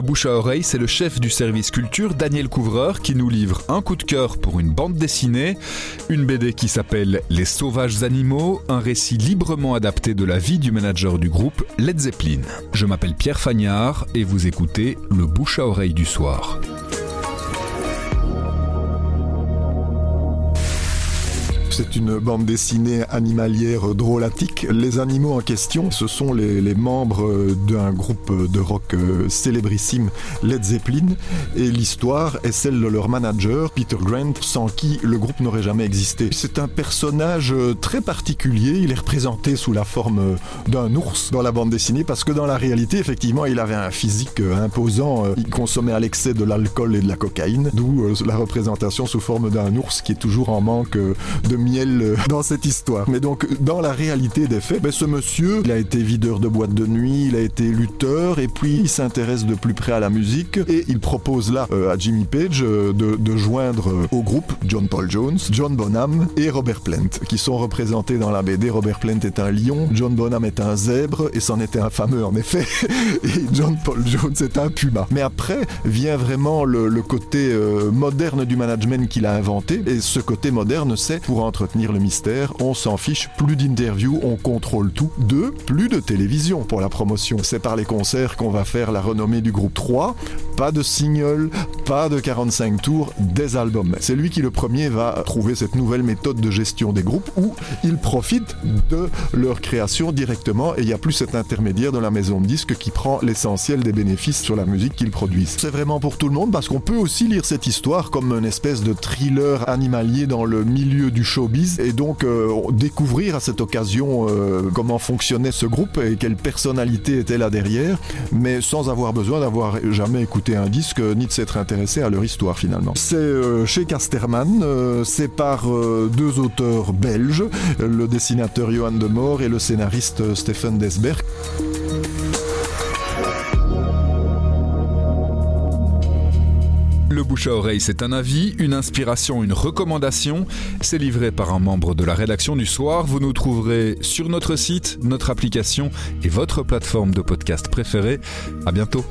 bouche à oreille, c'est le chef du service culture, Daniel Couvreur, qui nous livre un coup de cœur pour une bande dessinée, une BD qui s'appelle Les sauvages animaux, un récit librement adapté de la vie du manager du groupe Led Zeppelin. Je m'appelle Pierre Fagnard et vous écoutez le bouche à oreille du soir. C'est une bande dessinée animalière drôlatique. Les animaux en question, ce sont les, membres d'un groupe de rock euh, célébrissime, Led Zeppelin, et l'histoire est celle de leur manager, Peter Grant, sans qui le groupe n'aurait jamais existé. C'est un personnage euh, très particulier, il est représenté sous la forme euh, d'un ours dans la bande dessinée, parce que dans la réalité, effectivement, il avait un physique imposant, il consommait à l'excès de l'alcool et de la cocaïne, d'où la représentation sous forme d'un ours qui est toujours en manque de euh, dans cette histoire. Mais donc, dans la réalité des faits, ben, ce monsieur, il a été videur de boîte de nuit, il a été lutteur, et puis il s'intéresse de plus près à la musique, et il propose là euh, à Jimmy Page euh, de, joindre au groupe John Paul Jones, John Bonham et Robert Plant, qui sont représentés dans la BD. Robert Plant est un lion, John Bonham est un zèbre, et c'en était un fameux en effet, et John Paul Jones est un puma. Mais après vient vraiment le, côté moderne du management qu'il a inventé, et ce côté moderne, c'est pour le mystère, on s'en fiche, plus d'interviews, on contrôle tout. Deux, plus de télévision pour la promotion. C'est par les concerts qu'on va faire la renommée du groupe 3. Pas de single, pas de 45 tours, des albums. C'est lui qui le premier va trouver cette nouvelle méthode de gestion des groupes où il profite de leur création directement et il n'y a plus cet intermédiaire de la maison de disques qui prend l'essentiel des bénéfices sur la musique qu'ils produisent. C'est vraiment pour tout le monde parce qu'on peut aussi lire cette histoire comme une espèce de thriller animalier dans le milieu du showbiz et donc euh, découvrir à cette occasion euh, comment fonctionnait ce groupe et quelle personnalité était là derrière, mais sans avoir besoin d'avoir jamais écouté un disque ni de s'être intéressé à leur histoire finalement. C'est euh, chez Casterman, euh, c'est par euh, deux auteurs belges, le dessinateur Johan de et le scénariste Stephen Desberg. Le bouche à oreille, c'est un avis, une inspiration, une recommandation. C'est livré par un membre de la rédaction du soir. Vous nous trouverez sur notre site, notre application et votre plateforme de podcast préférée. À bientôt.